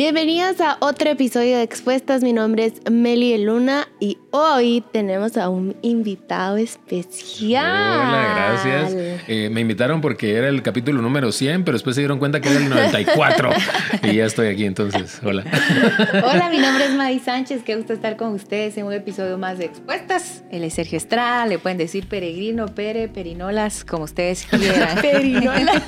Bienvenidos a otro episodio de Expuestas. Mi nombre es Meli Luna y hoy tenemos a un invitado especial. Hola, gracias. Eh, me invitaron porque era el capítulo número 100, pero después se dieron cuenta que era el 94 y ya estoy aquí entonces. Hola. Hola, mi nombre es Madi Sánchez. Qué gusto estar con ustedes en un episodio más de Expuestas. Él es Sergio Estrada, le pueden decir peregrino, pere, perinolas, como ustedes quieran. Perinolas.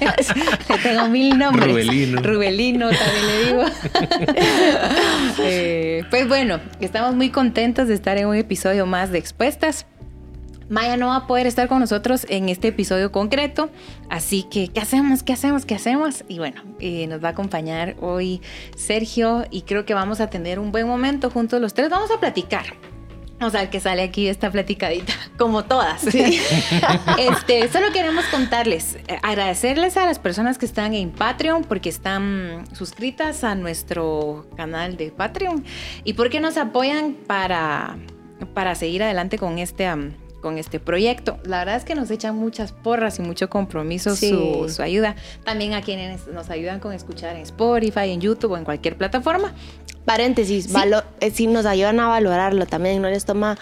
le tengo mil nombres. Rubelino. Rubelino también le digo. Eh, pues bueno, estamos muy contentos de estar en un episodio más de Expuestas. Maya no va a poder estar con nosotros en este episodio concreto, así que ¿qué hacemos? ¿Qué hacemos? ¿Qué hacemos? Y bueno, eh, nos va a acompañar hoy Sergio y creo que vamos a tener un buen momento juntos los tres. Vamos a platicar. Vamos a ver qué sale aquí esta platicadita, como todas. este, solo queremos contarles, eh, agradecerles a las personas que están en Patreon porque están suscritas a nuestro canal de Patreon y porque nos apoyan para, para seguir adelante con este, am, con este proyecto. La verdad es que nos echan muchas porras y mucho compromiso Sí. su, su ayuda. También a quienes nos ayudan con escuchar en Spotify, en YouTube o en cualquier plataforma. Paréntesis, Sí. valo- eh, sí nos ayudan a valorarlo también. No les toma,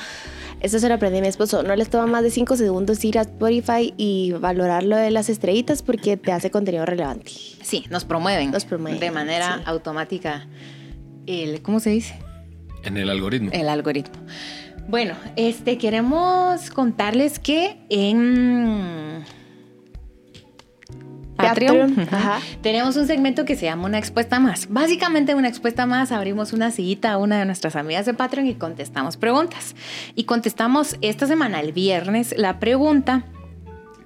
esto se lo aprendí a mi esposo, no les toma más de 5 segundos ir a Spotify y valorar lo de las estrellitas porque te hace contenido relevante. Sí, nos promueven. Nos promueven, De manera sí. automática. El, ¿Cómo se dice? En el algoritmo. El algoritmo. Bueno, este queremos contarles que en Patreon, Patreon, ujú, ajá. tenemos un segmento que se llama Una Expuesta Más. Básicamente, una expuesta más, abrimos una sillita a una de nuestras amigas de Patreon y contestamos preguntas. Y contestamos esta semana, el viernes, la pregunta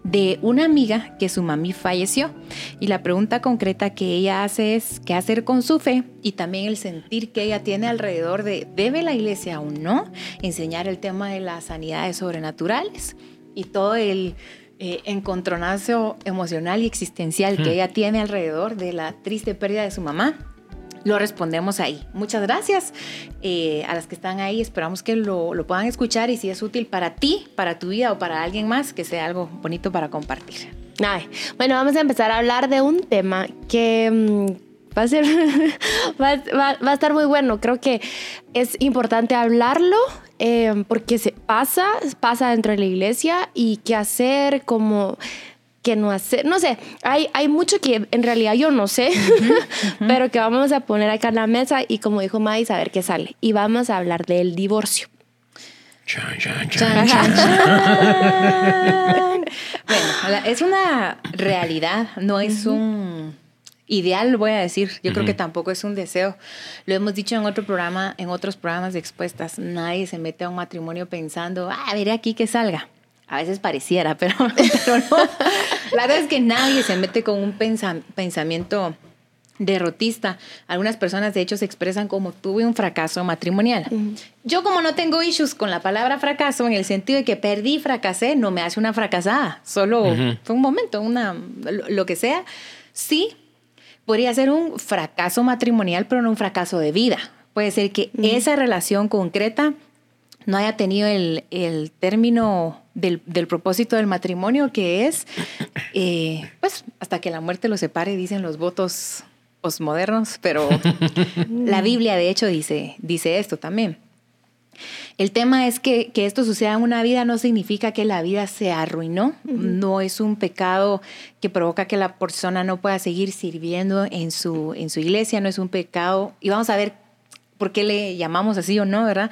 de una amiga que su mami falleció. Y la pregunta concreta que ella hace es qué hacer con su fe y también el sentir que ella tiene alrededor de debe la iglesia o no enseñar el tema de las sanidades sobrenaturales y todo el eh, encontronazo emocional y existencial que ella tiene alrededor de la triste pérdida de su mamá. Lo respondemos ahí. Muchas gracias eh, a las que están ahí. Esperamos que lo, lo puedan escuchar y si es útil para ti, para tu vida o para alguien más, que sea algo bonito para compartir. Ay, bueno, vamos a empezar a hablar de un tema que mm, va a ser, va, va- va a estar muy bueno. Creo que es importante hablarlo eh, porque se pasa, pasa dentro de la iglesia y qué hacer, como qué no hacer. No sé, hay, hay mucho que en realidad yo no sé, pero que vamos a poner acá en la mesa y como dijo Mai, a ver qué sale. Y vamos a hablar del divorcio. Bueno, es una realidad, no es un ideal, voy a decir. Yo creo que tampoco es un deseo. Lo hemos dicho en otro programa, en otros programas de expuestas. Nadie se mete a un matrimonio pensando, ah, veré aquí que salga. A veces pareciera, pero, pero no. La verdad es que nadie se mete con un pensa- pensamiento derrotista. Algunas personas, de hecho, se expresan como tuve un fracaso matrimonial. Yo como no tengo issues con la palabra fracaso, en el sentido de que perdí, fracasé, no me hace una fracasada. Solo Ujú. fue un momento, una, lo, lo que sea. Sí, podría ser un fracaso matrimonial, pero no un fracaso de vida. Puede ser que esa relación concreta no haya tenido el, el término del, del propósito del matrimonio, que es, eh, pues, hasta que la muerte los separe, dicen los votos posmodernos, pero la Biblia, de hecho, dice, dice esto también. El tema es que, que esto suceda en una vida no significa que la vida se arruinó, no es un pecado que provoca que la persona no pueda seguir sirviendo en su, en su iglesia, no es un pecado, y vamos a ver por qué le llamamos así o no, ¿verdad?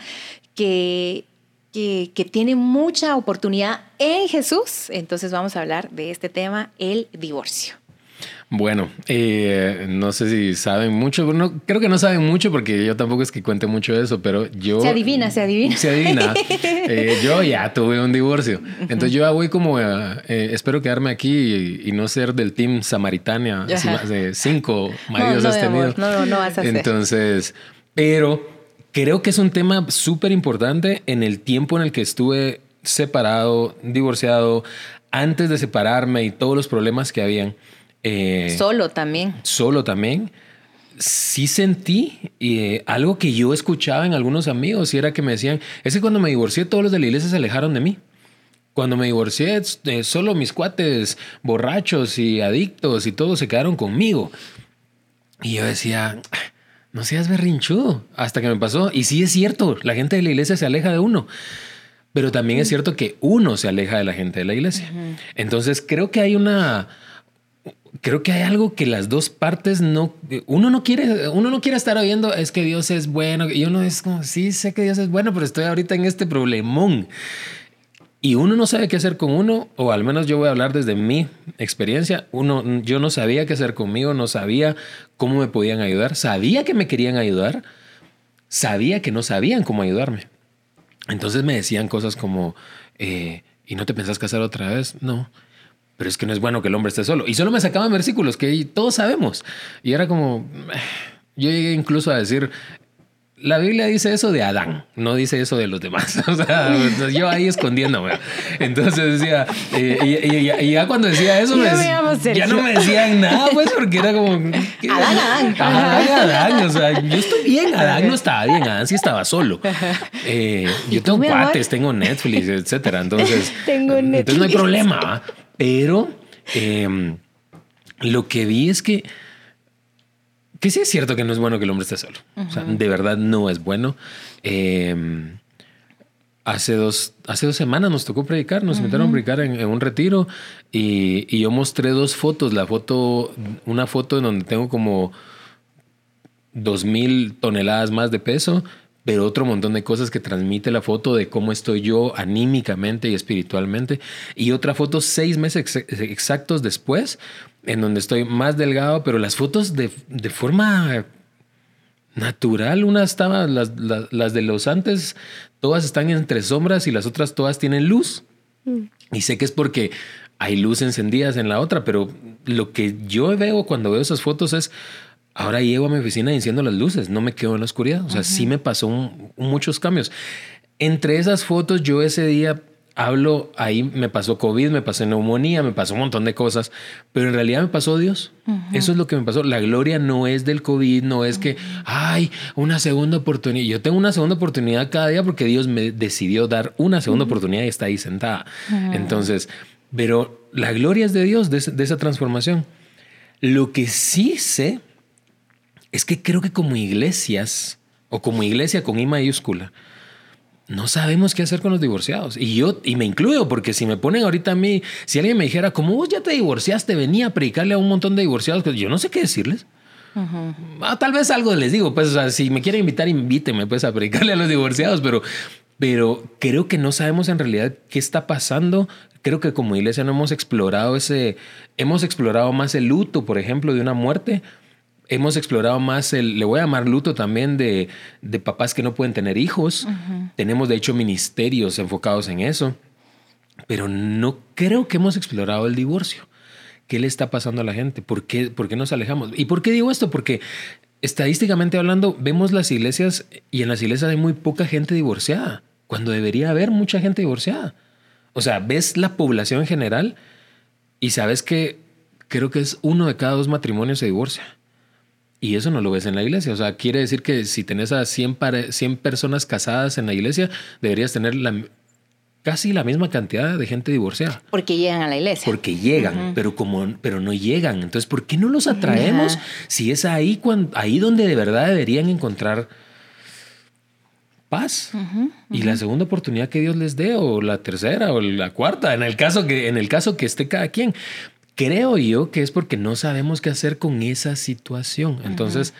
Que, que, que tiene mucha oportunidad en Jesús, entonces vamos a hablar de este tema, el divorcio. Bueno, eh, no sé si saben mucho, no, creo que no saben mucho porque yo tampoco es que cuente mucho de eso, pero yo... Se adivina, se adivina. Se adivina. Eh, yo ya tuve un divorcio. Entonces yo ya voy como, eh, eh, espero quedarme aquí y, y no ser del team samaritania, así Ajá. más de cinco No, maridos no, has mi tenido. amor, no, no, no vas a. Entonces, pero creo que es un tema súper importante en el tiempo en el que estuve separado, divorciado, antes de separarme y todos los problemas que habían. Eh, Solo también. solo también, sí sentí eh, algo que yo escuchaba en algunos amigos y era que me decían, es que cuando me divorcié todos los de la iglesia se alejaron de mí. Cuando me divorcié, eh, solo mis cuates borrachos y adictos y todos se quedaron conmigo. Y yo decía, no seas berrinchudo, hasta que me pasó. Y sí es cierto, la gente de la iglesia se aleja de uno. Pero también es cierto que uno se aleja de la gente de la iglesia. Entonces creo que hay una, creo que hay algo que las dos partes no, uno no quiere, uno no quiere estar oyendo, es que Dios es bueno, y uno es como, sí, sé que Dios es bueno, pero estoy ahorita en este problemón. Y uno no sabe qué hacer con uno, o al menos yo voy a hablar desde mi experiencia. Uno, yo no sabía qué hacer conmigo, no sabía cómo me podían ayudar, sabía que me querían ayudar, sabía que no sabían cómo ayudarme. Entonces me decían cosas como, eh, ¿y no te pensás casar otra vez? No, pero es que no es bueno que el hombre esté solo. Y solo me sacaban versículos que todos sabemos. Y era como, yo llegué incluso a decir, la Biblia dice eso de Adán, no dice eso de los demás. O sea, yo ahí escondiéndome. Entonces decía, eh, y, ya cuando decía eso, ya no me decían nada, pues, porque era como. Adán, Adán. Adán, Adán. O sea, yo estoy bien, Adán no estaba bien, Adán sí estaba solo. Eh, yo tengo cuates, tengo Netflix, etcétera. Entonces, tengo Netflix. entonces no hay problema. Pero em, lo que vi es que que sí es cierto que no es bueno que el hombre esté solo. O sea, de verdad no es bueno. Em, hace, dos, hace dos semanas nos tocó predicar, nos invitaron a predicar en, un retiro y, yo mostré dos fotos. La foto, una foto en donde tengo como dos mil toneladas más de peso, pero otro montón de cosas que transmite la foto de cómo estoy yo anímicamente y espiritualmente. Y otra foto seis meses exactos después, en donde estoy más delgado, pero las fotos de, de forma natural, una estaba, las, las, de los antes, todas están entre sombras y las otras todas tienen luz. Mm. Y sé que es porque hay luz encendidas en la otra, pero lo que yo veo cuando veo esas fotos es, ahora llego a mi oficina y enciendo las luces, no me quedo en la oscuridad. O sea, sí me pasó muchos cambios. Entre esas fotos, yo ese día hablo, ahí me pasó COVID, me pasó neumonía, me pasó un montón de cosas, pero en realidad me pasó Dios. Eso es lo que me pasó. La gloria no es del COVID, no es que, ay, una segunda oportunidad. Yo tengo una segunda oportunidad cada día porque Dios me decidió dar una segunda oportunidad y está ahí sentada. Entonces, pero la gloria es de Dios, de, de esa transformación. Lo que sí sé es que creo que como iglesias, o como iglesia con I mayúscula, no sabemos qué hacer con los divorciados. Y yo, y me incluyo, porque si me ponen ahorita a mí, si alguien me dijera, como vos ya te divorciaste, venía a predicarle a un montón de divorciados, pues yo no sé qué decirles. Ah, tal vez algo les digo, pues si me quieren invitar, invítenme pues a predicarle a los divorciados, pero, pero creo que no sabemos en realidad qué está pasando. Creo que como iglesia no hemos explorado ese, hemos explorado más el luto, por ejemplo, de una muerte, hemos explorado más el, le voy a llamar luto también de, de papás que no pueden tener hijos. Tenemos de hecho ministerios enfocados en eso, pero no creo que hemos explorado el divorcio. ¿Qué le está pasando a la gente? ¿Por qué, ¿Por qué nos alejamos? ¿Y por qué digo esto? Porque estadísticamente hablando, vemos las iglesias y en las iglesias hay muy poca gente divorciada, cuando debería haber mucha gente divorciada. O sea, ves la población en general y sabes que creo que es uno de cada dos matrimonios se divorcia. Y eso no lo ves en la iglesia. O sea, quiere decir que si tenés a 100, 100 personas casadas en la iglesia, deberías tener la, casi la misma cantidad de gente divorciada. Porque llegan a la iglesia. Porque llegan, pero como pero no llegan. Entonces, ¿por qué no los atraemos si es ahí cuando ahí donde de verdad deberían encontrar paz? Y la segunda oportunidad que Dios les dé o la tercera o la cuarta, en el caso que en el caso que esté cada quien. Creo yo que es porque no sabemos qué hacer con esa situación. Entonces,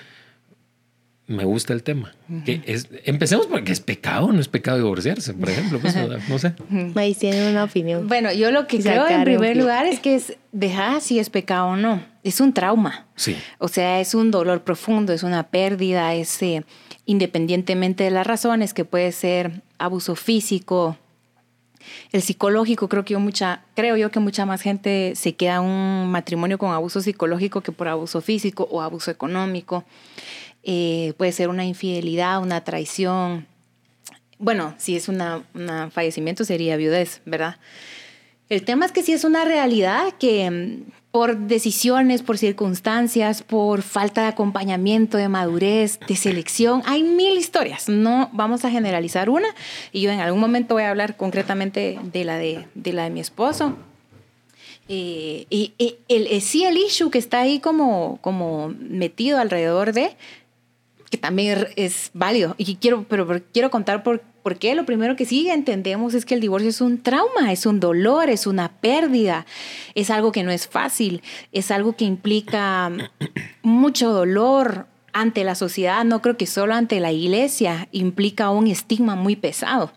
me gusta el tema. que es, empecemos porque es pecado, no es pecado divorciarse, por ejemplo. Pues, no sé. Ahí tiene una opinión. Bueno, yo lo que creo en primer lugar es que es dejar si es pecado o no. Es un trauma. Sí. O sea, es un dolor profundo, es una pérdida, es eh, independientemente de las razones, que puede ser abuso físico, el psicológico, creo que yo mucha, creo yo que mucha más gente se queda un matrimonio con abuso psicológico que por abuso físico o abuso económico. Eh, puede ser una infidelidad, una traición. Bueno, si es un fallecimiento sería viudez, ¿verdad? El tema es que si es una realidad que por decisiones, por circunstancias, por falta de acompañamiento, de madurez, de selección. Hay mil historias, no vamos a generalizar una y yo en algún momento voy a hablar concretamente de la de, la de mi esposo. Eh, y, el, sí el issue que está ahí como, como metido alrededor de que también es válido. Y quiero, pero, quiero contar por, por qué. Lo primero que sí entendemos es que el divorcio es un trauma, es un dolor, es una pérdida, es algo que no es fácil, es algo que implica mucho dolor ante la sociedad. No creo que solo ante la iglesia implica un estigma muy pesado.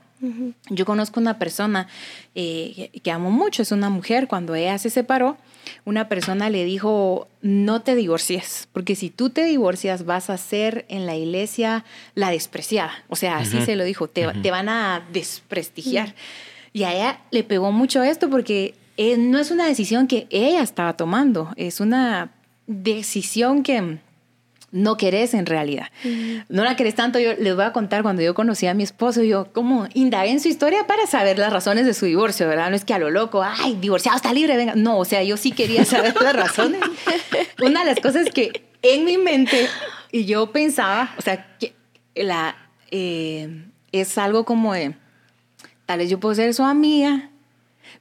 Yo conozco una persona eh, que amo mucho, es una mujer, cuando ella se separó, una persona le dijo, no te divorcies, porque si tú te divorcias vas a ser en la iglesia la despreciada. O sea, así se lo dijo, te, van a desprestigiar. Y a ella le pegó mucho esto porque eh, no es una decisión que ella estaba tomando, es una decisión que no querés en realidad. No la querés tanto. Yo les voy a contar cuando yo conocí a mi esposo, yo como indagué en su historia para saber las razones de su divorcio, ¿verdad? No es que a lo loco, ay, divorciado, está libre, venga. No, o sea, yo sí quería saber las razones. Una de las cosas que en mi mente, y yo pensaba, o sea, que la, eh, es algo como de, tal vez yo puedo ser su amiga,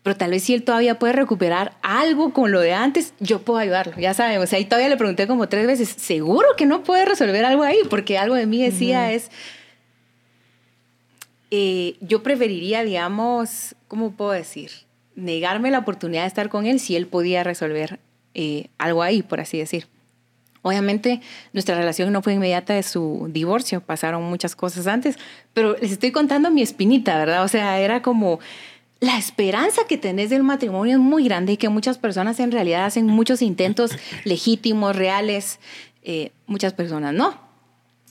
pero tal vez si él todavía puede recuperar algo con lo de antes, yo puedo ayudarlo, ya saben, o sea, ahí todavía le pregunté como tres veces, seguro que no puede resolver algo ahí, porque algo de mí decía es, eh, yo preferiría, digamos, ¿cómo puedo decir? Negarme la oportunidad de estar con él si él podía resolver eh, algo ahí, por así decir. Obviamente nuestra relación no fue inmediata de su divorcio, pasaron muchas cosas antes, pero les estoy contando mi espinita, ¿verdad? O sea, era como, la esperanza que tenés del matrimonio es muy grande y que muchas personas en realidad hacen muchos intentos legítimos, reales, eh, muchas personas no.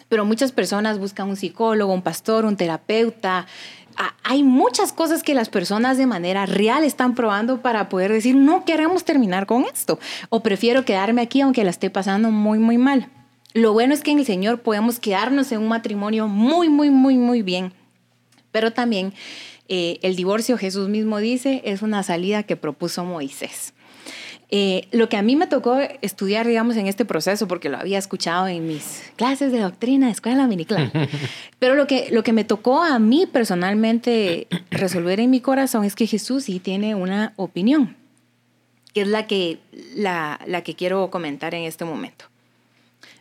Pero muchas personas buscan un psicólogo, un pastor, un terapeuta. Ah, hay muchas cosas que las personas de manera real están probando para poder decir, no queremos terminar con esto o prefiero quedarme aquí aunque la esté pasando muy, muy mal. Lo bueno es que en el Señor podemos quedarnos en un matrimonio muy, muy, muy, muy bien. Pero también eh, el divorcio, Jesús mismo dice, es una salida que propuso Moisés. Eh, lo que a mí me tocó estudiar, digamos, en este proceso, porque lo había escuchado en mis clases de doctrina de escuela miniclán, pero lo que, lo que me tocó a mí personalmente resolver en mi corazón es que Jesús sí tiene una opinión, que es la que, la, la que quiero comentar en este momento.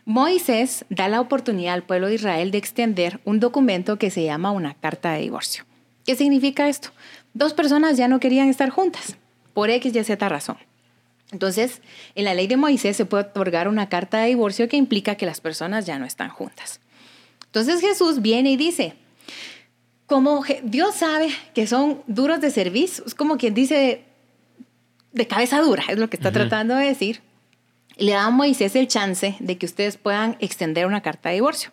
Moisés da la oportunidad al pueblo de Israel de extender un documento que se llama una carta de divorcio. ¿Qué significa esto? Dos personas ya no querían estar juntas, por X y Z razón. Entonces, en la ley de Moisés se puede otorgar una carta de divorcio que implica que las personas ya no están juntas. Entonces Jesús viene y dice, como Dios sabe que son duros de servicio, es como quien dice de cabeza dura, es lo que está tratando de decir, le da a Moisés el chance de que ustedes puedan extender una carta de divorcio.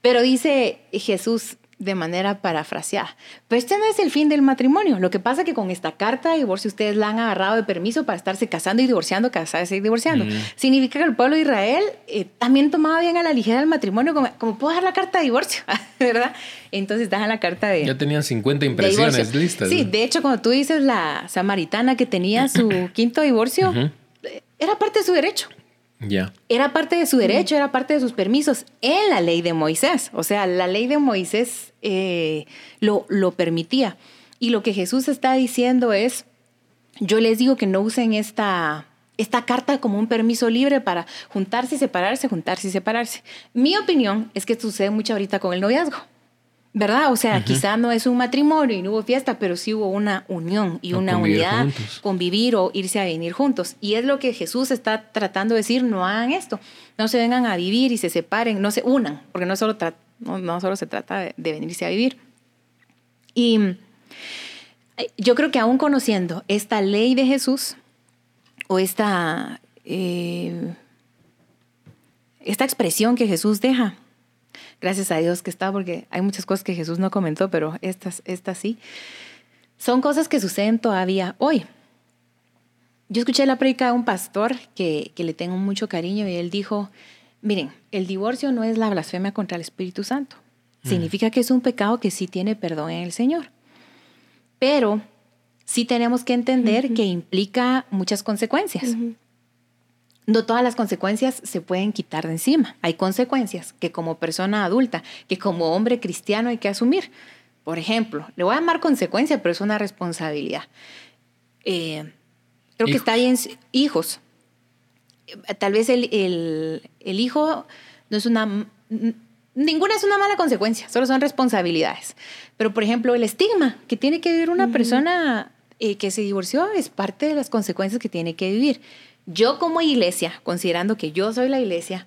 Pero dice Jesús, de manera parafraseada. Pero este no es el fin del matrimonio. Lo que pasa es que con esta carta de divorcio ustedes la han agarrado de permiso para estarse casando y divorciando, casarse y divorciando. Mm. Significa que el pueblo de Israel eh, también tomaba bien a la ligera el matrimonio, como, como puedo dar la carta de divorcio, ¿verdad? Entonces dejan la carta de... Ya tenían 50 impresiones listas. Sí, de hecho, cuando tú dices la samaritana que tenía su quinto divorcio, era parte de su derecho. Era parte de su derecho, era parte de sus permisos en la ley de Moisés. O sea, la ley de Moisés eh, lo, lo permitía. Y lo que Jesús está diciendo es, yo les digo que no usen esta, esta carta como un permiso libre para juntarse y separarse, juntarse y separarse. Mi opinión es que sucede mucho ahorita con el noviazgo. ¿Verdad? O sea, quizá no es un matrimonio y no hubo fiesta, pero sí hubo una unión y una unidad, convivir o irse a venir juntos. Y es lo que Jesús está tratando de decir, no hagan esto, no se vengan a vivir y se separen, no se unan, porque no solo, no, solo se trata de, venirse a vivir. Y yo creo que aún conociendo esta ley de Jesús o esta, eh, esta expresión que Jesús deja, gracias a Dios que está, porque hay muchas cosas que Jesús no comentó, pero estas, estas sí. Son cosas que suceden todavía hoy. Yo escuché la predica de un pastor que, que le tengo mucho cariño y él dijo, miren, el divorcio no es la blasfemia contra el Espíritu Santo. Mm. Significa que es un pecado que sí tiene perdón en el Señor. Pero sí tenemos que entender que implica muchas consecuencias no todas las consecuencias se pueden quitar de encima. Hay consecuencias que como persona adulta, que como hombre cristiano hay que asumir. Por ejemplo, le voy a llamar consecuencia, pero es una responsabilidad. Eh, creo que está bien, hijos. Tal vez el, hijo no es una ninguna es una mala consecuencia, solo son responsabilidades. Pero, por ejemplo, el estigma que tiene que vivir una persona eh, que se divorció es parte de las consecuencias que tiene que vivir. Yo como iglesia, considerando que yo soy la iglesia,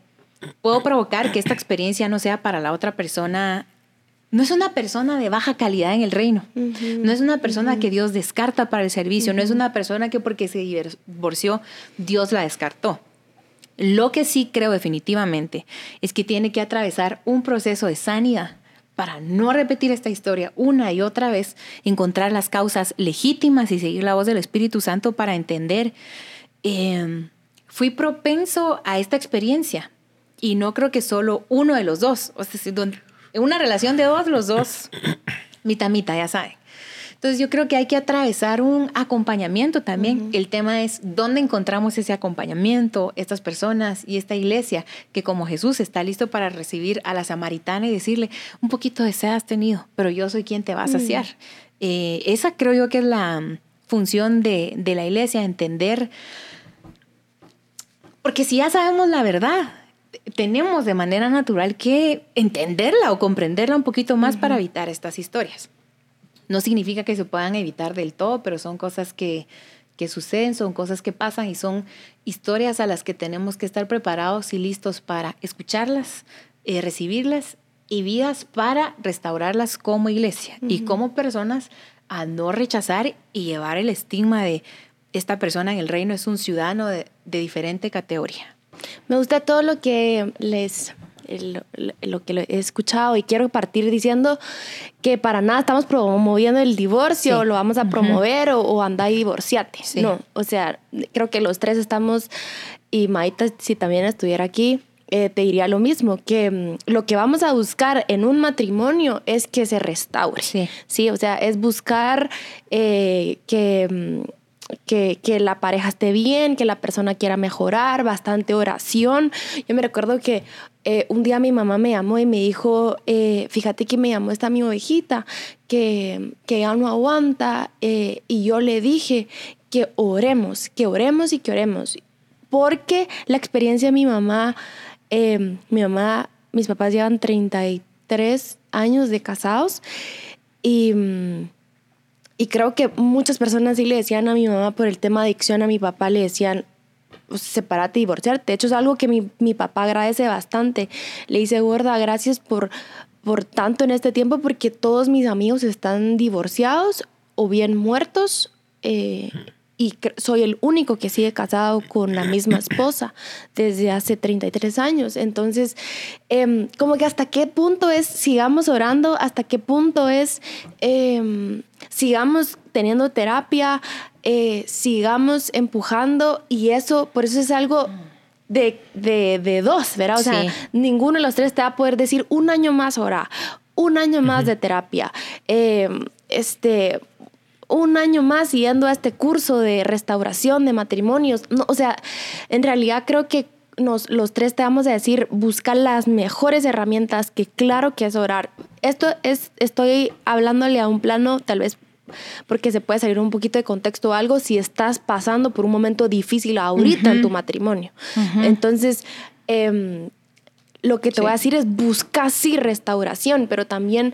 puedo provocar que esta experiencia no sea para la otra persona no es una persona de baja calidad en el reino. No es una persona que Dios descarta para el servicio. No es una persona que porque se divorció, Dios la descartó. Lo que sí creo definitivamente es que tiene que atravesar un proceso de sanidad para no repetir esta historia una y otra vez, encontrar las causas legítimas y seguir la voz del Espíritu Santo para entender, em, fui propenso a esta experiencia y no creo que solo uno de los dos, o sea, en una relación de dos, los dos, mitad, mitad, ya saben. Entonces yo creo que hay que atravesar un acompañamiento también. El tema es dónde encontramos ese acompañamiento, estas personas y esta iglesia que como Jesús está listo para recibir a la samaritana y decirle, un poquito de sed has tenido, pero yo soy quien te va a saciar. Eh, esa creo yo que es la mm, función de, de la iglesia, entender, porque si ya sabemos la verdad, tenemos de manera natural que entenderla o comprenderla un poquito más para evitar estas historias. No significa que se puedan evitar del todo, pero son cosas que, que suceden, son cosas que pasan y son historias a las que tenemos que estar preparados y listos para escucharlas, eh, recibirlas y vidas para restaurarlas como iglesia y como personas a no rechazar y llevar el estigma de esta persona en el reino es un ciudadano de diferente categoría. Me gusta todo lo que les lo, que he escuchado y quiero partir diciendo que para nada estamos promoviendo el divorcio, lo vamos a promover o, anda y divorciate. No, o sea, creo que los tres estamos, y Maita, si también estuviera aquí, eh, te diría lo mismo, que mm, lo que vamos a buscar en un matrimonio es que se restaure. Sí, ¿sí? o sea, es buscar eh, que mm, que, que, la pareja esté bien, que la persona quiera mejorar, bastante oración. Yo me recuerdo que eh, un día mi mamá me llamó y me dijo, eh, fíjate que me llamó esta mi ovejita, que, que ya no aguanta, eh, y yo le dije que oremos, que oremos y que oremos, porque la experiencia de mi mamá, mi mamá, mis papás llevan 33 años de casados y... Y creo que muchas personas sí le decían a mi mamá por el tema adicción, a mi papá le decían, pues, separate divorciarte. De hecho, es algo que mi, mi, papá agradece bastante. Le dice, gorda, gracias por, por tanto en este tiempo, porque todos mis amigos están divorciados o bien muertos. Eh, y soy el único que sigue casado con la misma esposa desde hace 33 años. Entonces, em, como que hasta qué punto es, sigamos orando, hasta qué punto es, em, sigamos teniendo terapia, eh, sigamos empujando y eso, por eso es algo... De, de, dos, ¿verdad? O sea, ninguno de los tres te va a poder decir un año más ahora, un año más de terapia. Em, este, un año más yendo a este curso de restauración de matrimonios. No, o sea, en realidad creo que nos, los tres te vamos a decir, buscar las mejores herramientas, que claro que es orar. Esto es, estoy hablándole a un plano tal vez porque se puede salir un poquito de contexto o algo si estás pasando por un momento difícil ahorita en tu matrimonio. Entonces, em, lo que te voy a decir es busca sí restauración, pero también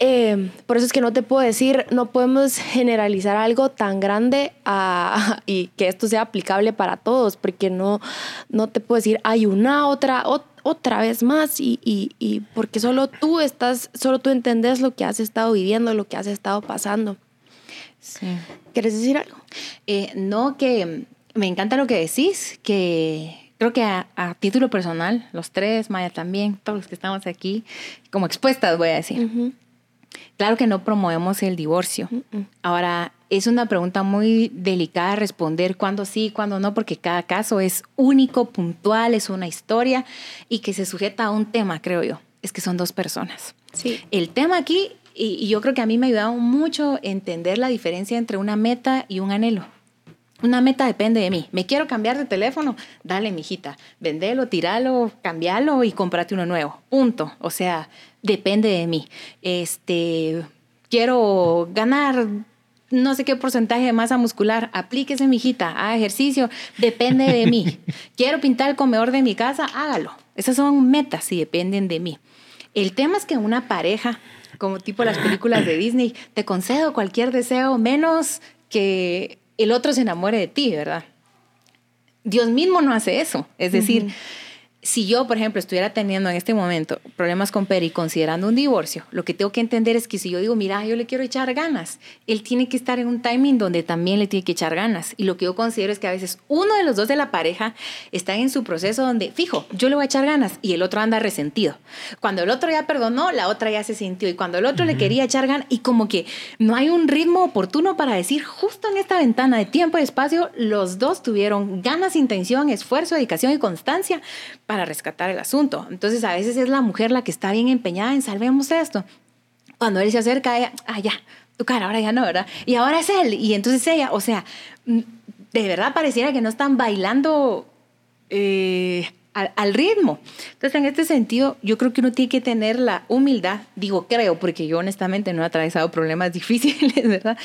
eh, por eso es que no te puedo decir, no podemos generalizar algo tan grande y que esto sea aplicable para todos, porque no, no te puedo decir, hay una otra, otra vez más, y, y, porque solo tú estás, solo tú entendés lo que has estado viviendo, lo que has estado pasando. Sí. ¿Quieres decir algo? Eh, no, que me encanta lo que decís, que creo que a, título personal, los tres, Maya también, todos los que estamos aquí, como expuestas, voy a decir. Claro que no promovemos el divorcio. Ahora, es una pregunta muy delicada responder cuándo sí, cuándo no, porque cada caso es único, puntual, es una historia y que se sujeta a un tema, creo yo. Es que son dos personas. Sí. El tema aquí, y, yo creo que a mí me ha ayudado mucho entender la diferencia entre una meta y un anhelo. Una meta depende de mí. Me quiero cambiar de teléfono. Dale, mijita. Vendelo, tiralo, cambialo y cómprate uno nuevo. Punto. O sea, depende de mí. Este, quiero ganar no sé qué porcentaje de masa muscular, aplíquese, mijita, a ejercicio, depende de mí. Quiero pintar el comedor de mi casa, hágalo. Esas son metas y dependen de mí. El tema es que una pareja, como tipo las películas de Disney, te concedo cualquier deseo menos que el otro se enamore de ti, ¿verdad? Dios mismo no hace eso. Es decir, si yo, por ejemplo, estuviera teniendo en este momento problemas con Peri considerando un divorcio, lo que tengo que entender es que si yo digo, mira, yo le quiero echar ganas, él tiene que estar en un timing donde también le tiene que echar ganas. Y lo que yo considero es que a veces uno de los dos de la pareja está en su proceso donde, fijo, yo le voy a echar ganas y el otro anda resentido. Cuando el otro ya perdonó, la otra ya se sintió. Y cuando el otro le quería echar ganas, y como que no hay un ritmo oportuno para decir, justo en esta ventana de tiempo y espacio, los dos tuvieron ganas, intención, esfuerzo, dedicación y constancia para rescatar el asunto. Entonces a veces es la mujer la que está bien empeñada en salvemos esto. Cuando él se acerca, ella, ah, ya, tu cara, ahora ya no, ¿verdad? Y ahora es él. Y entonces ella, o sea, mm, de verdad pareciera que no están bailando eh, al, ritmo. Entonces, en este sentido, yo creo que uno tiene que tener la humildad, digo creo, porque yo honestamente no he atravesado problemas difíciles, ¿verdad?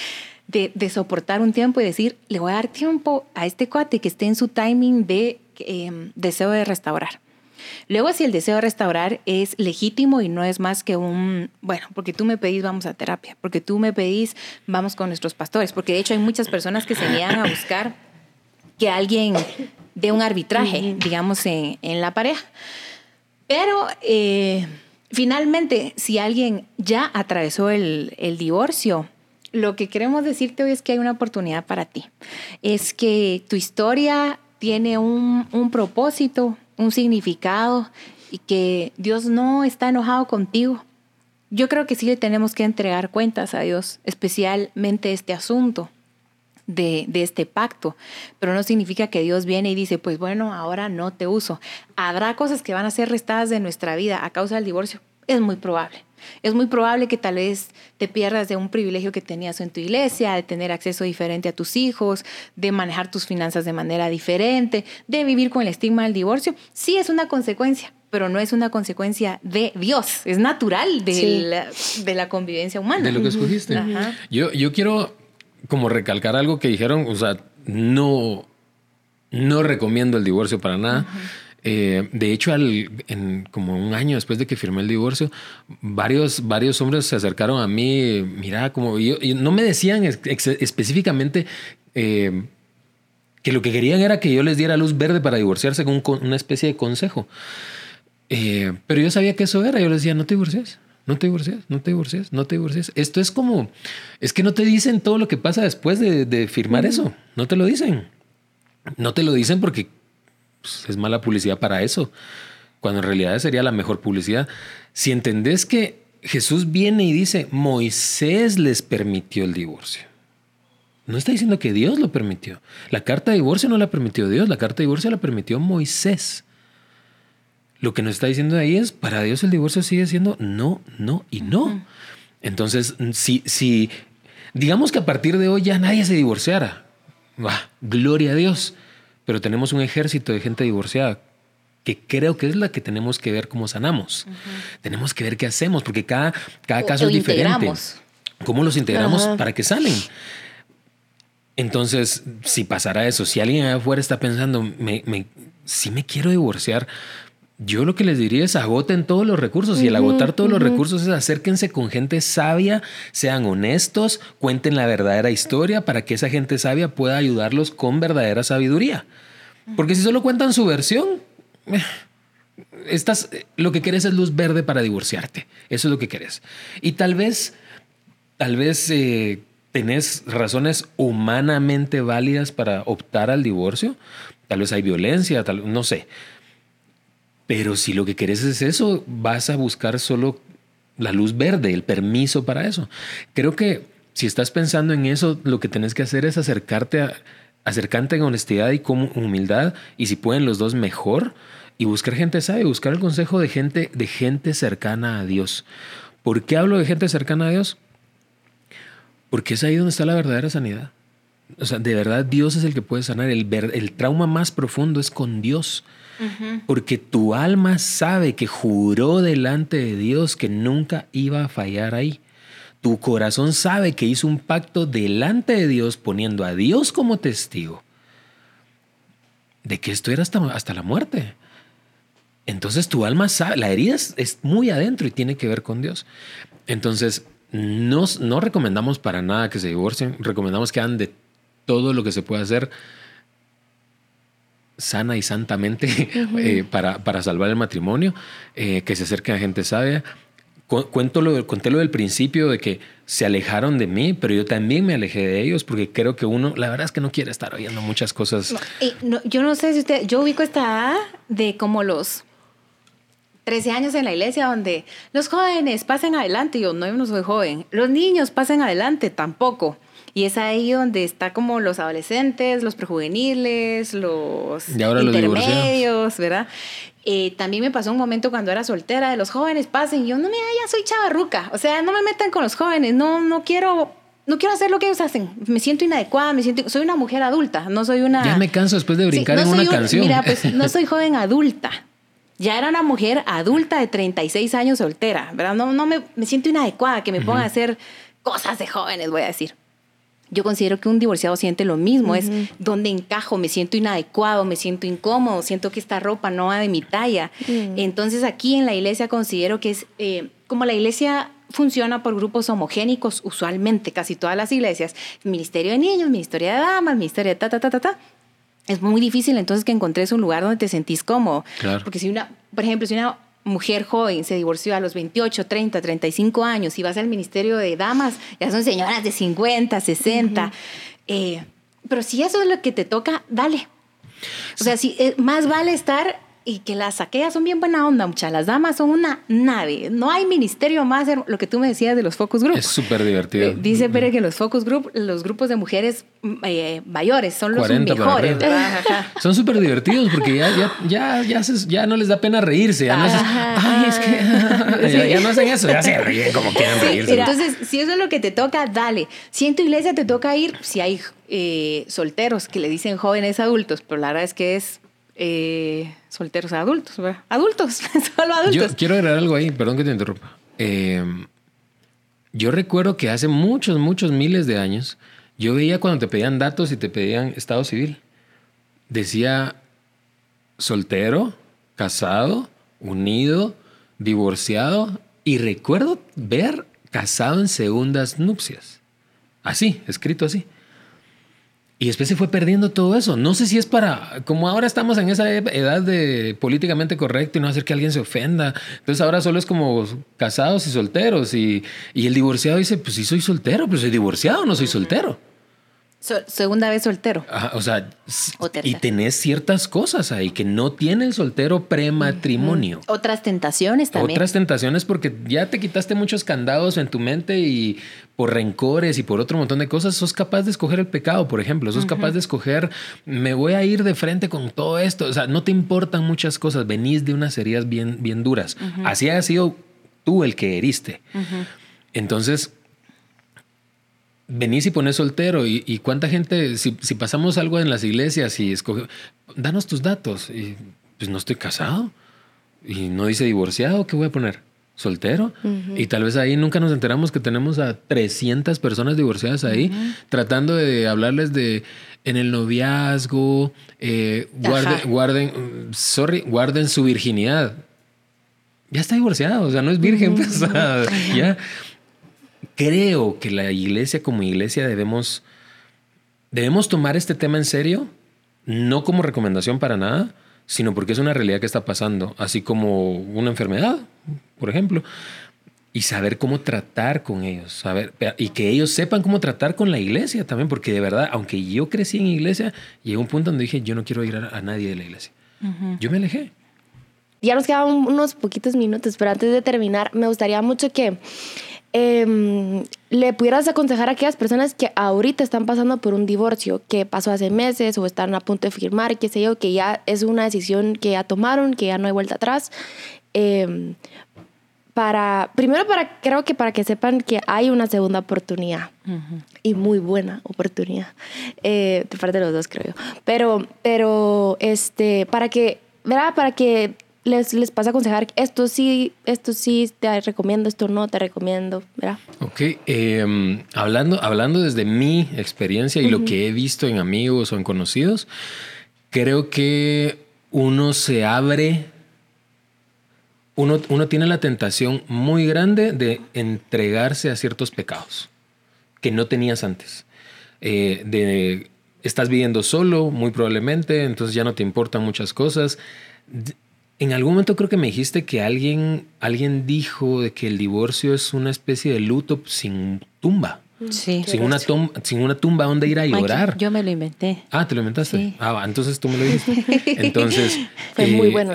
De, de, soportar un tiempo y decir, le voy a dar tiempo a este cuate que esté en su timing de Em, deseo de restaurar. Luego, si el deseo de restaurar es legítimo y no es más que un, bueno, porque tú me pedís, vamos a terapia, porque tú me pedís, vamos con nuestros pastores, porque de hecho hay muchas personas que se niegan a buscar que alguien dé un arbitraje, digamos, en, la pareja. Pero eh, finalmente, si alguien ya atravesó el, el divorcio, lo que queremos decirte hoy es que hay una oportunidad para ti. Es que tu historia tiene un, un propósito, un significado y que Dios no está enojado contigo. Yo creo que sí le tenemos que entregar cuentas a Dios, especialmente este asunto de, de, este pacto, pero no significa que Dios viene y dice, pues bueno, ahora no te uso. Habrá cosas que van a ser restadas de nuestra vida a causa del divorcio, es muy probable. Es muy probable que tal vez te pierdas de un privilegio que tenías en tu iglesia, de tener acceso diferente a tus hijos, de manejar tus finanzas de manera diferente, de vivir con el estigma del divorcio. Sí es una consecuencia, pero no es una consecuencia de Dios, es natural de, la, convivencia humana. De lo que escogiste. Yo, yo quiero como recalcar algo que dijeron, o sea, no, no recomiendo el divorcio para nada. Eh, de hecho, al, en, como un año después de que firmé el divorcio, varios, varios hombres se acercaron a mí, mira, como yo, no me decían específicamente eh, que lo que querían era que yo les diera luz verde para divorciarse con una especie de consejo. Eh, pero yo sabía que eso era, yo les decía, no te divorcies. No te divorcies, no te divorcies, no te divorcies. Esto es como, es que no te dicen todo lo que pasa después de, de firmar eso. No te lo dicen. No te lo dicen porque pues, es mala publicidad para eso, cuando en realidad sería la mejor publicidad. Si entendés que Jesús viene y dice, Moisés les permitió el divorcio. No está diciendo que Dios lo permitió. La carta de divorcio no la permitió Dios, la carta de divorcio la permitió Moisés. Lo que nos está diciendo ahí es, para Dios el divorcio sigue siendo no, no y no. Entonces, si, si digamos que a partir de hoy ya nadie se divorciara, gloria a Dios pero tenemos un ejército de gente divorciada que creo que es la que tenemos que ver cómo sanamos. Tenemos que ver qué hacemos, porque cada, cada caso es diferente. ¿Cómo los integramos para que salen? Entonces, si pasara eso, si alguien afuera está pensando, me, me, si me quiero divorciar, yo lo que les diría es agoten todos los recursos y el agotar todos los recursos es acérquense con gente sabia, sean honestos, cuenten la verdadera historia para que esa gente sabia pueda ayudarlos con verdadera sabiduría. Porque si solo cuentan su versión, eh, estás, lo que quieres es luz verde para divorciarte. Eso es lo que quieres. Y tal vez, tal vez eh, tenés razones humanamente válidas para optar al divorcio. Tal vez hay violencia, tal, no sé. Pero si lo que querés es eso, vas a buscar solo la luz verde, el permiso para eso. Creo que si estás pensando en eso, lo que tenés que hacer es acercarte a, acercarte en honestidad y con humildad, y si pueden los dos mejor, y buscar gente sabe, buscar el consejo de gente, de gente cercana a Dios. ¿Por qué hablo de gente cercana a Dios? Porque es ahí donde está la verdadera sanidad. O sea, de verdad Dios es el que puede sanar. El, el trauma más profundo es con Dios. Porque tu alma sabe que juró delante de Dios que nunca iba a fallar ahí. Tu corazón sabe que hizo un pacto delante de Dios poniendo a Dios como testigo de que esto era hasta, hasta la muerte. entonces tu alma sabe, la herida es, muy adentro y tiene que ver con Dios. Entonces, no, no recomendamos para nada que se divorcien, recomendamos que hagan de todo lo que se puede hacer sana y santamente eh, para, para, salvar el matrimonio, eh, que se acerquen a gente sabia. Cuento lo, conté lo del principio de que se alejaron de mí, pero yo también me alejé de ellos porque creo que uno, la verdad es que no quiere estar oyendo muchas cosas. yo no sé si usted, yo ubico esta de como los 13 años en la iglesia donde los jóvenes pasen adelante. Yo no, yo no soy joven. Los niños pasen adelante, tampoco. Y es ahí donde está como los adolescentes, los prejuveniles, los intermedios, ¿verdad? Eh, también me pasó un momento cuando era soltera de los jóvenes pasen. Y yo no me, ya soy chavarruca. O sea, no me metan con los jóvenes. No, no quiero no quiero hacer lo que ellos hacen. Me siento inadecuada, me siento. Soy una mujer adulta, no soy una. Ya me canso después de brincar en una canción. Mira, pues no soy joven adulta. Ya era una mujer adulta de 36 años soltera, ¿verdad? No, no me, me siento inadecuada que me ponga a hacer cosas de jóvenes, voy a decir. Yo considero que un divorciado siente lo mismo, es donde encajo, me siento inadecuado, me siento incómodo, siento que esta ropa no va de mi talla. Entonces aquí en la iglesia considero que es, eh, como la iglesia funciona por grupos homogénicos usualmente, casi todas las iglesias, ministerio de niños, ministerio de damas, ministerio de ta, ta, ta, ta, ta. Es muy difícil entonces que encontres un lugar donde te sentís cómodo. Porque si una, por ejemplo, si una mujer joven se divorció a los 28, 30, 35 años y vas al Ministerio de Damas, ya son señoras de 50, 60. Eh, pero si eso es lo que te toca, dale. O sea, si eh, más vale estar y que las aquellas son bien buena onda, muchas. Las damas son una nave. No hay ministerio más, lo que tú me decías de los focus group. Es súper divertido. Eh, dice Pérez que los focus group, los grupos de mujeres mm, eh, mayores, son los mejores. son súper divertidos porque ya, ya, ya, ya, ya, no les da pena reírse. Ya no, Ay, es que ya, no hacen eso, ya se ríen como quieran reírse. entonces, si eso es lo que te toca, dale. Si en tu iglesia te toca ir, si hay eh, solteros que le dicen jóvenes adultos, pero la verdad es que es eh, solteros adultos, adultos, solo adultos. Yo quiero agregar algo ahí, perdón que te interrumpa. Em, yo recuerdo que hace muchos, muchos miles de años, yo veía cuando te pedían datos y te pedían estado civil, decía soltero, casado, unido, divorciado, y recuerdo ver casado en segundas nupcias. Así, escrito así. Y después se fue perdiendo todo eso. No sé si es para, como ahora estamos en esa edad de políticamente correcto y no hacer que alguien se ofenda. Entonces ahora solo es como casados y solteros. Y, y el divorciado dice, pues sí soy soltero, pero soy divorciado, no soy soltero segunda vez soltero. o sea, y tenés ciertas cosas ahí que no tiene el soltero prematrimonio. Otras tentaciones también. Otras tentaciones porque ya te quitaste muchos candados en tu mente y por rencores y por otro montón de cosas, sos capaz de escoger el pecado, por ejemplo. Sos capaz de escoger, me voy a ir de frente con todo esto. O sea, no te importan muchas cosas. Venís de unas heridas bien, bien duras. Así ha sido tú el que heriste. Entonces, venís y pones soltero y, cuánta gente, si, pasamos algo en las iglesias y escoge, danos tus datos. Y pues no estoy casado y no dice divorciado, ¿qué voy a poner? Soltero. Y tal vez ahí nunca nos enteramos que tenemos a 300 personas divorciadas ahí, tratando de hablarles de en el noviazgo, eh, guarden, guarden, sorry, guarden su virginidad. Ya está divorciado, o sea, no es virgen, pues, ya. Creo que la iglesia como iglesia debemos, debemos tomar este tema en serio, no como recomendación para nada, sino porque es una realidad que está pasando, así como una enfermedad, por ejemplo, y saber cómo tratar con ellos, saber, y que ellos sepan cómo tratar con la iglesia también, porque de verdad, aunque yo crecí en iglesia, llegó un punto donde dije, yo no quiero ir a, nadie de la iglesia. Yo me alejé. Ya nos quedaban unos poquitos minutos, pero antes de terminar, me gustaría mucho que Em, le pudieras aconsejar a aquellas personas que ahorita están pasando por un divorcio, que pasó hace meses o están a punto de firmar, qué sé yo, que ya es una decisión que ya tomaron, que ya no hay vuelta atrás. Em, para, primero para, creo que para que sepan que hay una segunda oportunidad y muy buena oportunidad eh, de parte de los dos, creo yo. Pero, pero, este, para que, ¿verdad? Para que les, les pasa a aconsejar esto sí, esto sí te recomiendo, esto no te recomiendo, ¿verdad? Ok, em, hablando, hablando desde mi experiencia y lo que he visto en amigos o en conocidos, creo que uno se abre uno, uno tiene la tentación muy grande de entregarse a ciertos pecados que no tenías antes. Eh, de estás viviendo solo, muy probablemente, entonces ya no te importan muchas cosas. En algún momento creo que me dijiste que alguien, alguien dijo de que el divorcio es una especie de luto sin tumba. Sí. Sin una, tumba, sin una tumba donde ir a llorar. yo me lo inventé. Ah, ¿te lo inventaste? Ah, entonces tú me lo dijiste. Entonces... Fue muy eh, bueno.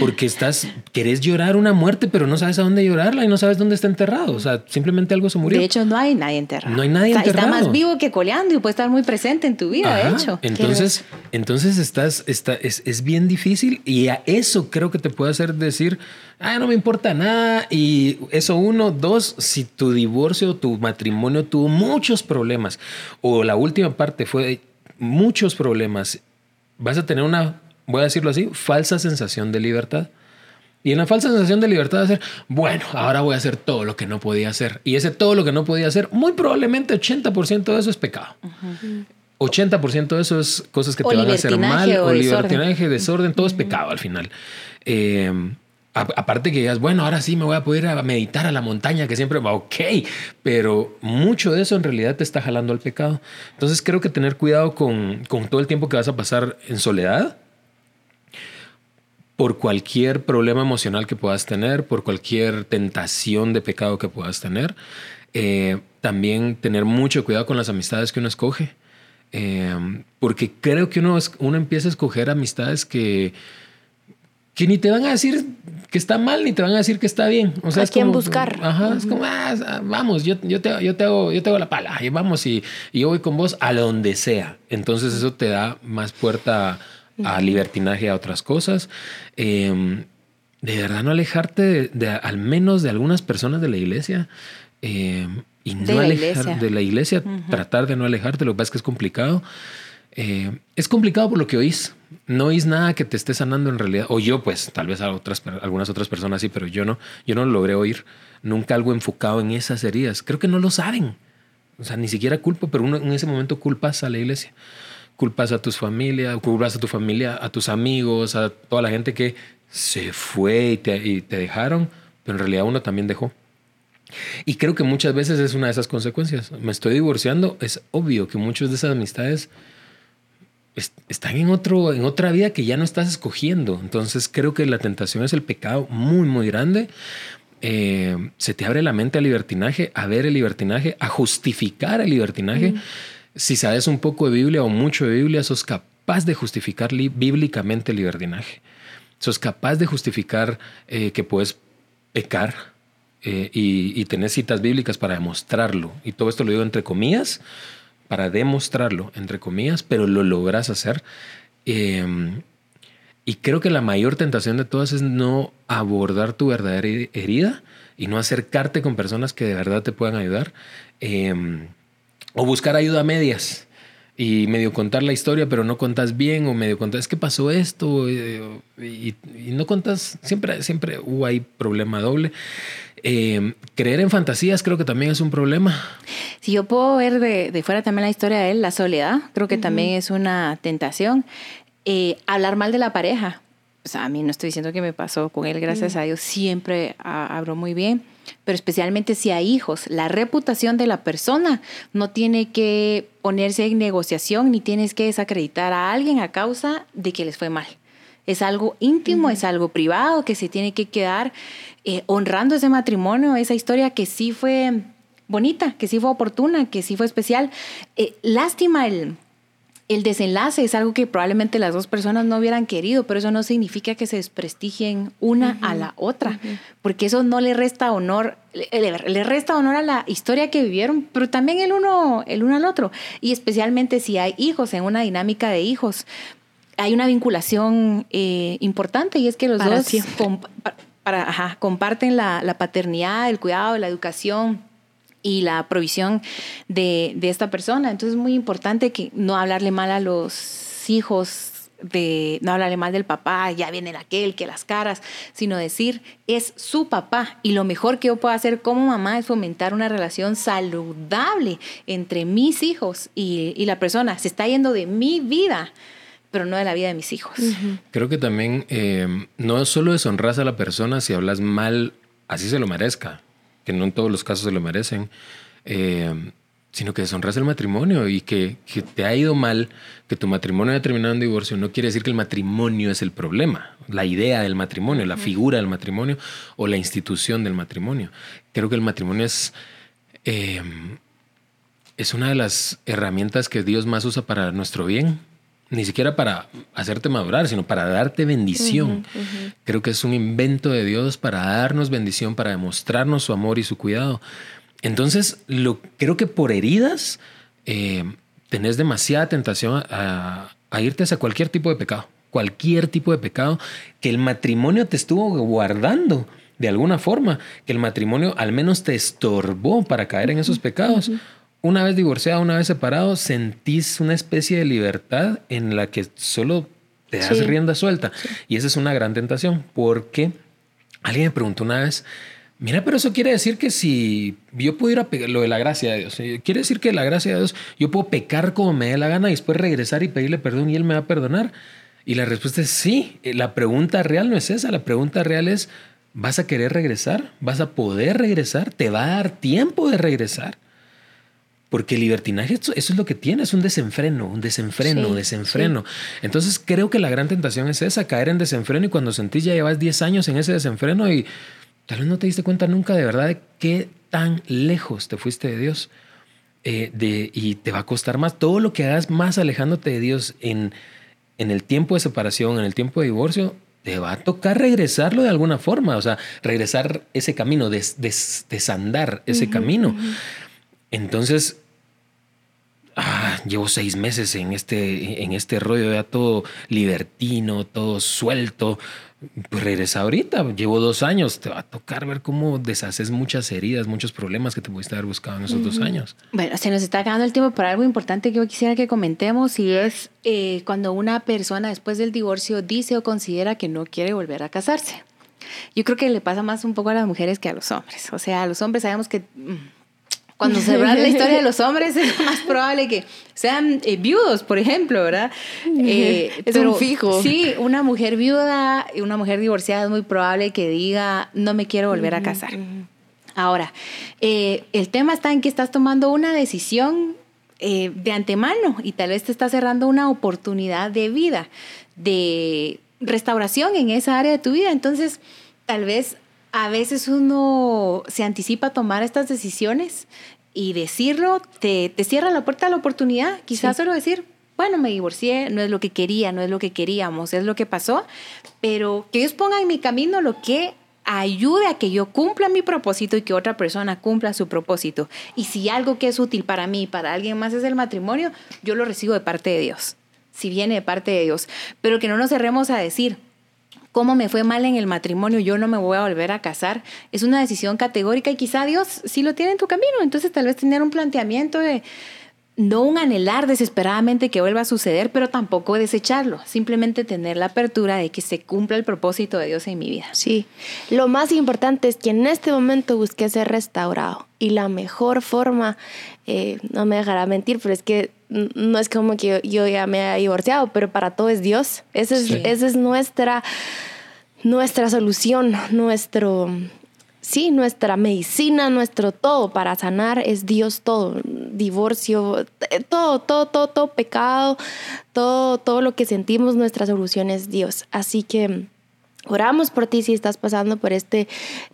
porque estás, querés llorar una muerte, pero no sabes a dónde llorarla y no sabes dónde está enterrado. O sea, simplemente algo se murió. De hecho, no hay nadie enterrado. No hay nadie enterrado. Está más vivo que coleando y puede estar muy presente en tu vida, de hecho. Entonces, entonces estás, está, es, es bien difícil y a eso creo que te puede hacer decir ah, no me importa nada. Y eso uno, dos, si tu divorcio o tu matrimonio tuvo muchos problemas, o la última parte fue muchos problemas, vas a tener una, voy a decirlo así, falsa sensación de libertad. Y en la falsa sensación de libertad de ser, bueno, ahora voy a hacer todo lo que no podía hacer. Y ese todo lo que no podía hacer, muy probablemente 80% de eso es pecado. 80% de eso es cosas que te van a hacer mal, o, libertinaje, desorden, todo es pecado al final. Eh, Aparte que digas, bueno, ahora sí me voy a poder meditar a la montaña, que siempre va, ok, pero mucho de eso en realidad te está jalando al pecado. Entonces creo que tener cuidado con, con todo el tiempo que vas a pasar en soledad, por cualquier problema emocional que puedas tener, por cualquier tentación de pecado que puedas tener. Eh, también tener mucho cuidado con las amistades que uno escoge, eh, porque creo que uno, uno empieza a escoger amistades que que ni te van a decir que está mal ni te van a decir que está bien. O sea, ¿A es quién como, buscar? Ajá, es como, ah, vamos, yo, yo, te, yo, te hago, yo te hago la pala y vamos y, y, yo voy con vos a donde sea. Entonces eso te da más puerta a libertinaje, a otras cosas. Em, de verdad no alejarte de, al menos de algunas personas de la iglesia. Em, y no de alejar de la iglesia, tratar de no alejarte, lo que pasa es que es complicado. Eh, es complicado por lo que oís. No oís nada que te esté sanando en realidad. O yo, pues, tal vez a otras, algunas otras personas sí, pero yo no. Yo no lo logré oír. Nunca algo enfocado en esas heridas. Creo que no lo saben. O sea, ni siquiera culpo, pero uno en ese momento culpas a la iglesia. Culpas a tus familias, culpas a tu familia, a tus amigos, a toda la gente que se fue y te, y te dejaron, pero en realidad uno también dejó. Y creo que muchas veces es una de esas consecuencias. Me estoy divorciando, es obvio que muchas de esas amistades están en, otro, en otra vida que ya no estás escogiendo. Entonces creo que la tentación es el pecado muy, muy grande. Eh, se te abre la mente al libertinaje, a ver el libertinaje, a justificar el libertinaje. Si sabes un poco de Biblia o mucho de Biblia, sos capaz de justificar bíblicamente el libertinaje. Sos capaz de justificar eh, que puedes pecar eh, y, y tener citas bíblicas para demostrarlo. Y todo esto lo digo entre comillas, para demostrarlo, entre comillas, pero lo logras hacer. Em, y creo que la mayor tentación de todas es no abordar tu verdadera herida y no acercarte con personas que de verdad te puedan ayudar. Em, o buscar ayuda a medias y medio contar la historia, pero no contas bien, o medio contas, es que pasó esto, eh, y, no contas, siempre, siempre hubo ahí problema doble. Eh, creer en fantasías creo que también es un problema. Si yo puedo ver de, fuera también la historia de él, la soledad, creo que también es una tentación. Eh, hablar mal de la pareja. O sea, a mí no estoy diciendo que me pasó con él, gracias a Dios, siempre habló muy bien, pero especialmente si hay hijos, la reputación de la persona no tiene que ponerse en negociación ni tienes que desacreditar a alguien a causa de que les fue mal. Es algo íntimo, es algo privado que se tiene que quedar eh, honrando ese matrimonio, esa historia que sí fue bonita, que sí fue oportuna, que sí fue especial. Eh, lástima el, el desenlace, es algo que probablemente las dos personas no hubieran querido, pero eso no significa que se desprestigien una a la otra, porque eso no le resta honor, le, resta honor a la historia que vivieron, pero también el uno, el uno al otro, y especialmente si hay hijos, en una dinámica de hijos. Hay una vinculación eh, importante y es que los dos para, comparten la, paternidad, el cuidado, la educación y la provisión de, esta persona. Entonces es muy importante que no hablarle mal a los hijos de no hablarle mal del papá, ya viene aquel, que las caras, sino decir, es su papá y lo mejor que yo puedo hacer como mamá es fomentar una relación saludable entre mis hijos y, y la persona. Se está yendo de mi vida pero no de la vida de mis hijos. Creo que también eh, no solo deshonras a la persona si hablas mal, así se lo merezca, que no en todos los casos se lo merecen, eh, sino que deshonras el matrimonio y que, que, te ha ido mal, que tu matrimonio haya terminado en divorcio, no quiere decir que el matrimonio es el problema, la idea del matrimonio, la figura del matrimonio o la institución del matrimonio. Creo que el matrimonio es... Eh, es una de las herramientas que Dios más usa para nuestro bien ni siquiera para hacerte madurar, sino para darte bendición. Creo que es un invento de Dios para darnos bendición, para demostrarnos su amor y su cuidado. Entonces, lo, creo que por heridas eh, tenés demasiada tentación a, a irte hacia cualquier tipo de pecado, cualquier tipo de pecado que el matrimonio te estuvo guardando de alguna forma, que el matrimonio al menos te estorbó para caer en esos pecados una vez divorciado, una vez separado, sentís una especie de libertad en la que solo te das rienda suelta. Y esa es una gran tentación, porque alguien me preguntó una vez, mira, pero eso quiere decir que si yo pudiera pegar lo de la gracia de Dios, eh, quiere decir que la gracia de Dios, yo puedo pecar como me dé la gana y después regresar y pedirle perdón y Él me va a perdonar. Y la respuesta es sí. Eh, la pregunta real no es esa, la pregunta real es, ¿vas a querer regresar? ¿Vas a poder regresar? ¿Te va a dar tiempo de regresar? Porque el libertinaje, eso es lo que tiene, es un desenfreno, un desenfreno, desenfreno. Entonces creo que la gran tentación es esa, caer en desenfreno y cuando sentís ya llevas 10 años en ese desenfreno y tal vez no te diste cuenta nunca de verdad de qué tan lejos te fuiste de Dios. Eh, de, y te va a costar más. Todo lo que hagas más alejándote de Dios en, en el tiempo de separación, en el tiempo de divorcio, te va a tocar regresarlo de alguna forma, o sea, regresar ese camino, des, desandar ese camino. Entonces, ah, llevo seis meses en este, en este rollo ya todo libertino, todo suelto. Pues regresa ahorita, llevo dos años, te va a tocar ver cómo deshaces muchas heridas, muchos problemas que te pudiste haber buscado en esos dos años. Bueno, se nos está acabando el tiempo para algo importante que yo quisiera que comentemos y es eh, cuando una persona después del divorcio dice o considera que no quiere volver a casarse. Yo creo que le pasa más un poco a las mujeres que a los hombres. O sea, a los hombres sabemos que mm, cuando se habla la historia de los hombres es más probable que sean eh, viudos, por ejemplo, ¿verdad? Eh, es un fijo. Sí, una mujer viuda y una mujer divorciada es muy probable que diga, no me quiero volver a casar. Ahora, eh, el tema está en que estás tomando una decisión de antemano y tal vez te está cerrando una oportunidad de vida, de restauración en esa área de tu vida. Entonces, tal vez a veces uno se anticipa a tomar estas decisiones y decirlo te, cierra la puerta a la oportunidad. Quizás solo decir, bueno, me divorcié, no es lo que quería, no es lo que queríamos, es lo que pasó, pero que Dios ponga en mi camino lo que ayude a que yo cumpla mi propósito y que otra persona cumpla su propósito. Y si algo que es útil para mí, para alguien más es el matrimonio, yo lo recibo de parte de Dios, si viene de parte de Dios. Pero que no nos cerremos a decir, cómo me fue mal en el matrimonio, yo no me voy a volver a casar, es una decisión categórica y quizá Dios sí lo tiene en tu camino. Entonces tal vez tener un planteamiento de no un anhelar desesperadamente que vuelva a suceder, pero tampoco desecharlo, simplemente tener la apertura de que se cumpla el propósito de Dios en mi vida. Sí, lo más importante es que en este momento busque ser restaurado y la mejor forma, eh, no me dejará mentir, pero es que no es como que yo, ya me haya divorciado, pero para todo es Dios. Esa es, esa es nuestra, nuestra solución, nuestro, sí, nuestra medicina, nuestro todo para sanar es Dios todo. Divorcio, eh, todo, todo, todo, todo pecado, todo, todo lo que sentimos, nuestra solución es Dios. Así que Oramos por ti si estás pasando por este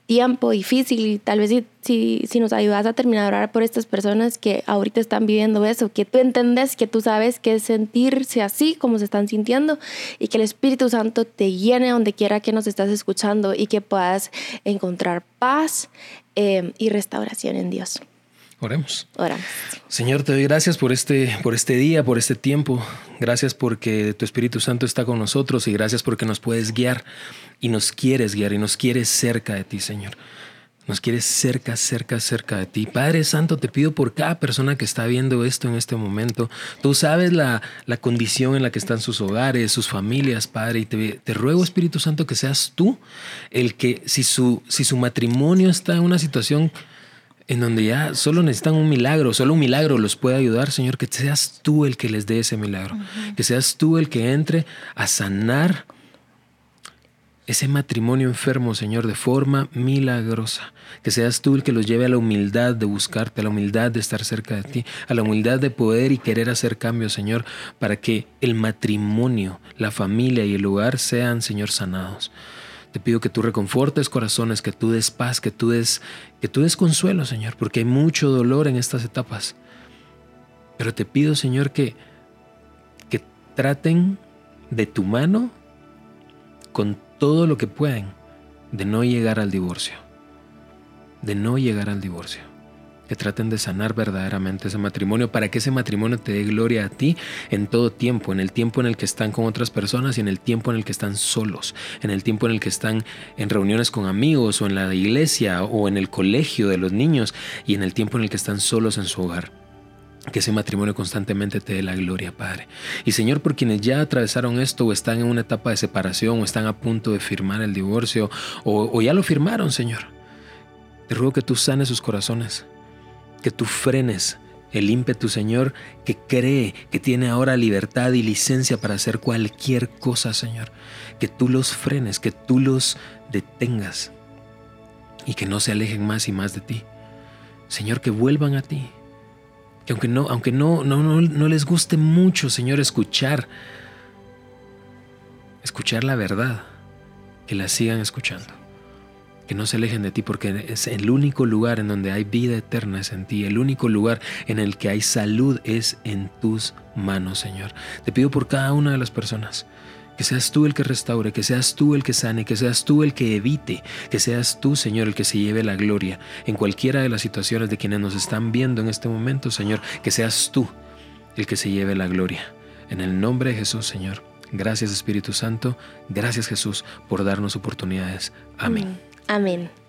tiempo difícil y tal vez si, si, nos ayudas a terminar de orar por estas personas que ahorita están viviendo eso, que tú entiendes, que tú sabes que es sentirse así como se están sintiendo y que el Espíritu Santo te llene donde quiera que nos estás escuchando y que puedas encontrar paz eh, y restauración en Dios. Oremos. Oramos. Señor, te doy gracias por este, por este día, por este tiempo. Gracias porque tu Espíritu Santo está con nosotros y gracias porque nos puedes guiar y nos quieres guiar y nos quieres cerca de ti, Señor. Nos quieres cerca, cerca, cerca de ti. Padre Santo, te pido por cada persona que está viendo esto en este momento. Tú sabes la, la condición en la que están sus hogares, sus familias, Padre. Y te, te, ruego, Espíritu Santo, que seas tú el que, si su, si su matrimonio está en una situación en donde ya solo necesitan un milagro, solo un milagro los puede ayudar, Señor, que seas tú el que les dé ese milagro, que seas tú el que entre a sanar ese matrimonio enfermo, Señor, de forma milagrosa. Que seas tú el que los lleve a la humildad de buscarte, a la humildad de estar cerca de ti, a la humildad de poder y querer hacer cambios, Señor, para que el matrimonio, la familia y el hogar sean, Señor, sanados. Te pido que tú reconfortes corazones, que tú des paz, que tú des, que tú des consuelo, Señor, porque hay mucho dolor en estas etapas. Pero te pido, Señor, que, que traten de tu mano con todo lo que pueden de no llegar al divorcio. De no llegar al divorcio que traten de sanar verdaderamente ese matrimonio para que ese matrimonio te dé gloria a ti en todo tiempo, en el tiempo en el que están con otras personas y en el tiempo en el que están solos, en el tiempo en el que están en reuniones con amigos o en la iglesia o en el colegio de los niños y en el tiempo en el que están solos en su hogar. Que ese matrimonio constantemente te dé la gloria, Padre. Y Señor, por quienes ya atravesaron esto o están en una etapa de separación o están a punto de firmar el divorcio o, ya lo firmaron, Señor, te ruego que tú sanes sus corazones, que tú frenes el ímpetu, Señor, que cree que tiene ahora libertad y licencia para hacer cualquier cosa, Señor. Que tú los frenes, que tú los detengas y que no se alejen más y más de ti. Señor, que vuelvan a ti. Que aunque no, aunque no, no, no, no les guste mucho, Señor, escuchar, escuchar la verdad, que la sigan escuchando que no se alejen de ti porque es el único lugar en donde hay vida eterna es en ti, el único lugar en el que hay salud es en tus manos, Señor. Te pido por cada una de las personas. Que seas tú el que restaure, que seas tú el que sane, que seas tú el que evite, que seas tú, Señor, el que se lleve la gloria en cualquiera de las situaciones de quienes nos están viendo en este momento, Señor, que seas tú el que se lleve la gloria. En el nombre de Jesús, Señor. Gracias Espíritu Santo, gracias Jesús por darnos oportunidades. Amén. Amén.